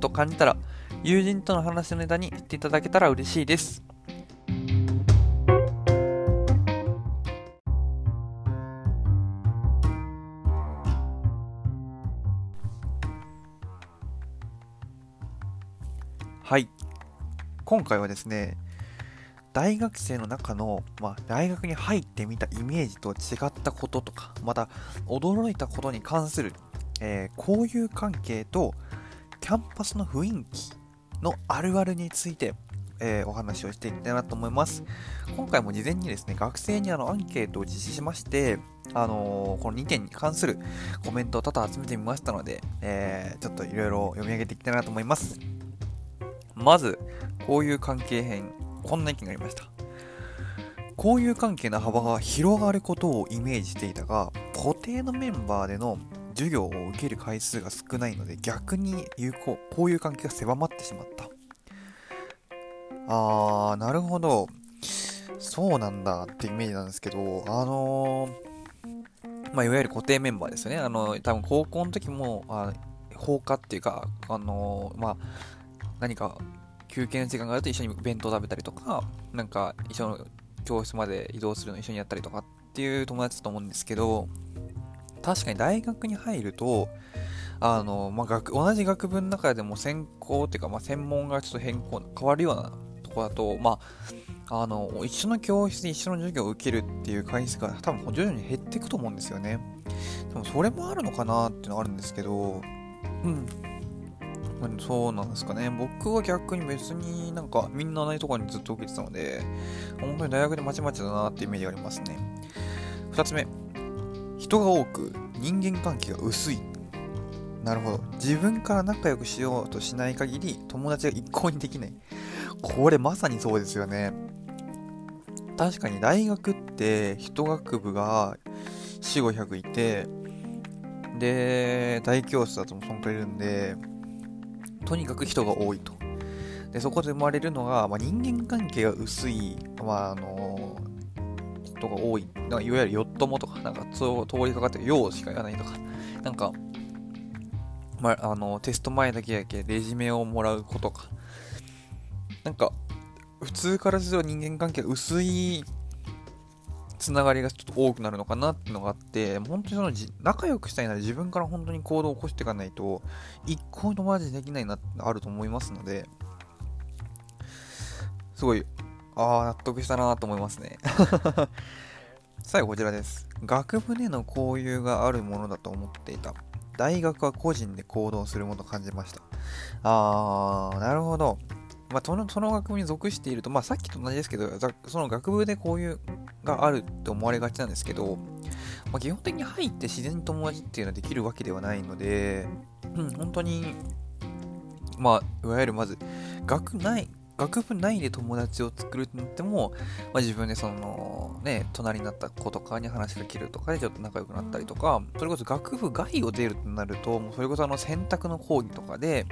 と感じたら友人との話のネタにしていただけたら嬉しいです。はい。今回はですね、大学生の中の、まあ、大学に入ってみたイメージと違ったこととか、また驚いたことに関する、えー、交友関係とャンパスの雰囲気のあるあるについて、えー、お話をしていきたいなと思います。今回も事前にですね、学生にあのアンケートを実施しまして、あのー、この2点に関するコメントを多々集めてみましたので、えー、ちょっといろいろ読み上げていきたいなと思います。まず、交友関係編、こんな意見がありました。交友関係の幅が広がることをイメージしていたが、固定のメンバーでの授業を受ける回数が少ないので逆に有効、交友関係が狭まってしまった。あー、なるほど。そうなんだってイメージなんですけど、あのー、まあ、いわゆる固定メンバーですよね。あの、多分高校の時も、あ放課っていうか、あのー、まあ、何か休憩の時間があると一緒に弁当食べたりとか、なんか一緒の教室まで移動するの一緒にやったりとかっていう友達だと思うんですけど、確かに大学に入ると、あの、まあ、学、同じ学部の中でも専攻っていうか、まあ、専門がちょっと変更、変わるようなとこだと、まあ、あの、一緒の教室で一緒の授業を受けるっていう回数が多分徐々に減っていくと思うんですよね。でもそれもあるのかなっていうのはあるんですけど、うん。そうなんですかね。僕は逆に別になんかみんな同じところにずっと受けてたので、本当に大学でまちまちだなってイメージがありますね。二つ目。人が多く人間関係が薄い。なるほど。自分から仲良くしようとしない限り友達が一向にできない。これまさにそうですよね。確かに大学って一学部が4、500いて、で、大教室だともそんくらいいるんで、とにかく人が多いと。で、そこで生まれるのが、まあ、人間関係が薄い、まあ、あの人が多い。なんかいわゆるヨットモとか、なんか通りかかってようしか言わないとか、なんか、まあ、の、テスト前だけやけレジメをもらう子とか、なんか、普通からすると人間関係が薄いつながりがちょっと多くなるのかなっていうのがあって、本当にその仲良くしたいなら自分から本当に行動を起こしていかないと、一向に友達できないなってあると思いますので、すごい、ああ、納得したなと思いますね。最後こちらです。学部での交友があるものだと思っていた。大学は個人で行動するものと感じました。あー、なるほど。まあ、そのその学部に属していると、まあ、さっきと同じですけど、その学部で交友があるって思われがちなんですけど、まあ、基本的に入って自然に友達っていうのはできるわけではないので、うん、本当に、まあ、いわゆるまず、学内、学部内で友達を作るってなっても、まあ、自分でその、ね、隣になった子とかに話しかけるとかでちょっと仲良くなったりとか、それこそ学部外を出るとなると、もうそれこそあの選択の講義とかで、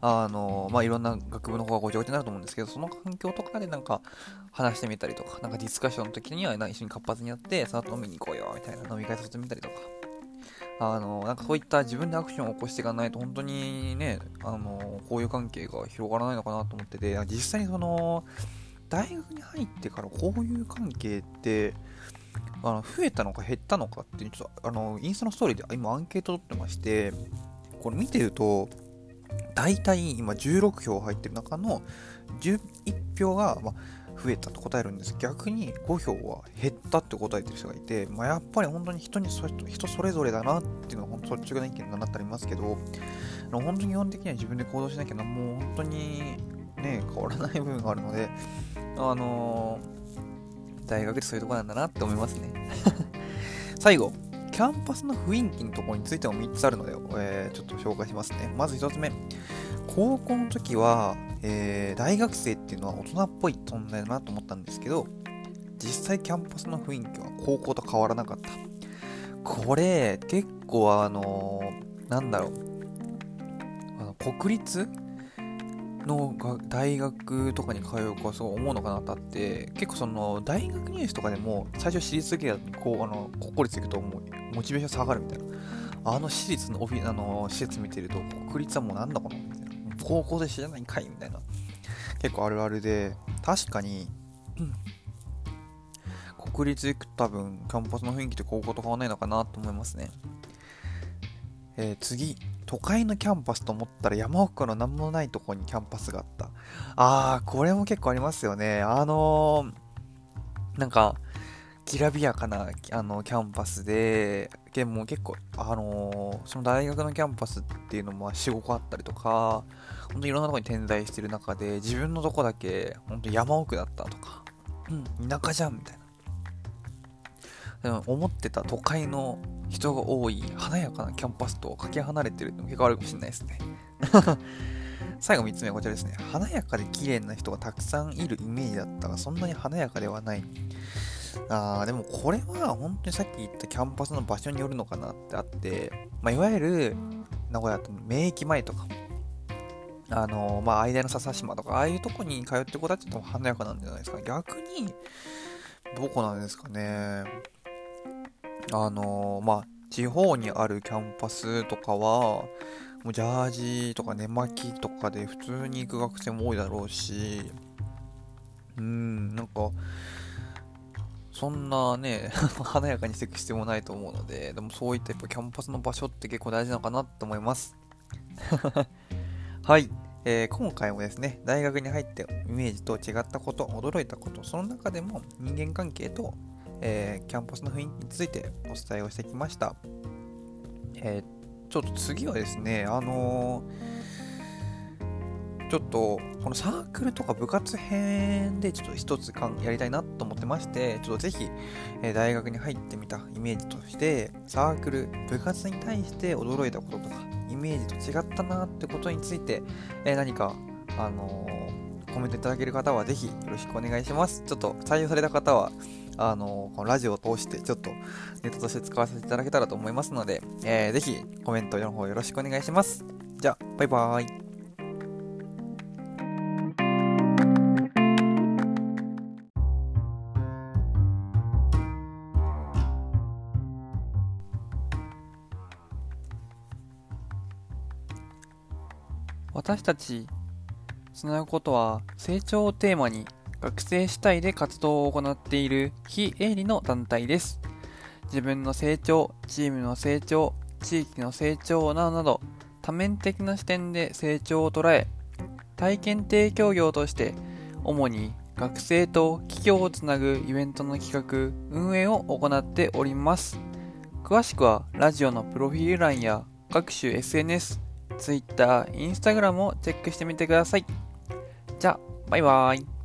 あの、まあ、いろんな学部の方がごちゃごちゃになると思うんですけど、その環境とかでなんか話してみたりとか、なんかディスカッションの時には一緒に活発にやって、その後飲みに行こうよ、みたいな飲み会させてみたりとか、あの、なんかそういった自分でアクションを起こしていかないと、本当にね、あの、こういう関係が広がらないのかなと思ってて、実際にその、大学に入ってからこういう関係って、あの増えたのか減ったのかっていう、ちょっと、あの、インスタのストーリーで今アンケート取ってまして、これ見てると、大体今16票入ってる中の11票が、ま増えたと答えるんです逆に5票は減ったって答えてる人がいて、まあ、やっぱり本当に人にそ人それぞれだなっていうのは本当率直な意見になってありますけど本当に基本的には自分で行動しなきゃなもう本当にね変わらない部分があるのであのー、大学ってそういうとこなんだなって思いますね 最後キャンパスの雰囲気のところについても3つあるので、えー、ちょっと紹介しますね。まず1つ目。高校の時は、えー、大学生っていうのは大人っぽい存在だなと思ったんですけど、実際キャンパスの雰囲気は高校と変わらなかった。これ、結構あのー、なんだろう、あの国立の大学とかに通う子はすごい思うのかなとあって、結構その大学入試とかでも最初私立系だとこう、あの、国公立行くともうモチベーション下がるみたいな。あの私立のオフィあの施設見てると国立はもうなんだこのみたいな。高校と変わらないんかいみたいな。結構あるあるで、確かに、うん、国立行く多分キャンパスの雰囲気って高校と変わらないのかなと思いますね。えー、次、都会のキャンパスと思ったら山奥の何もないとこにキャンパスがあった。あー、これも結構ありますよね。あのー、なんか、きらびやかなあのキャンパスで、でも結構、あのー、その大学のキャンパスっていうのも4、5個あったりとか、本当にいろんなとこに点在してる中で、自分のとこだけ、本当山奥だったとか、うん、田舎じゃんみたいな。思ってた都会の人が多い華やかなキャンパスとかけ離れてるの結構あるかもしれないですね 最後3つ目はこちらですね。華やかで綺麗な人がたくさんいるイメージだったが、そんなに華やかではない。あー、でもこれは本当にさっき言ったキャンパスの場所によるのかなってあって、まあ、いわゆる、名古屋と名駅前とか、あのー、まあ、間の笹島とか、ああいうとこに通ってる子たちと華やかなんじゃないですか。逆に、どこなんですかね。あのー、まあ、地方にあるキャンパスとかは、もうジャージとか寝巻きとかで普通に行く学生も多いだろうし、うん、なんか、そんなね、華やかにしていく必要もないと思うので、でもそういったやっぱキャンパスの場所って結構大事なのかなと思います。はい。えー、今回もですね、大学に入ってイメージと違ったこと、驚いたこと、その中でも人間関係とえー、キャンパスの雰囲気についてお伝えをしてきました。えー、ちょっと次はですね、あのー、ちょっとこのサークルとか部活編でちょっと一つやりたいなと思ってまして、ちょっとぜひ、え大学に入ってみたイメージとして、サークル、部活に対して驚いたこととか、イメージと違ったなってことについて、え何か、あのコメントいただける方はぜひよろしくお願いします。ちょっと採用された方は、あの、このラジオを通してちょっとネタとして使わせていただけたらと思いますので、えー、ぜひコメントの方よろしくお願いします。じゃあ、バイバーイ。私たちつなぐことは成長をテーマに学生主体で活動を行っている非営利の団体です。自分の成長、チームの成長、地域の成長などなど多面的な視点で成長を捉え、体験提供業として主に学生と企業をつなぐイベントの企画、運営を行っております。詳しくはラジオのプロフィール欄や各種 SNS、Twitter、Instagram をチェックしてみてください。じゃあ、バイバーイ。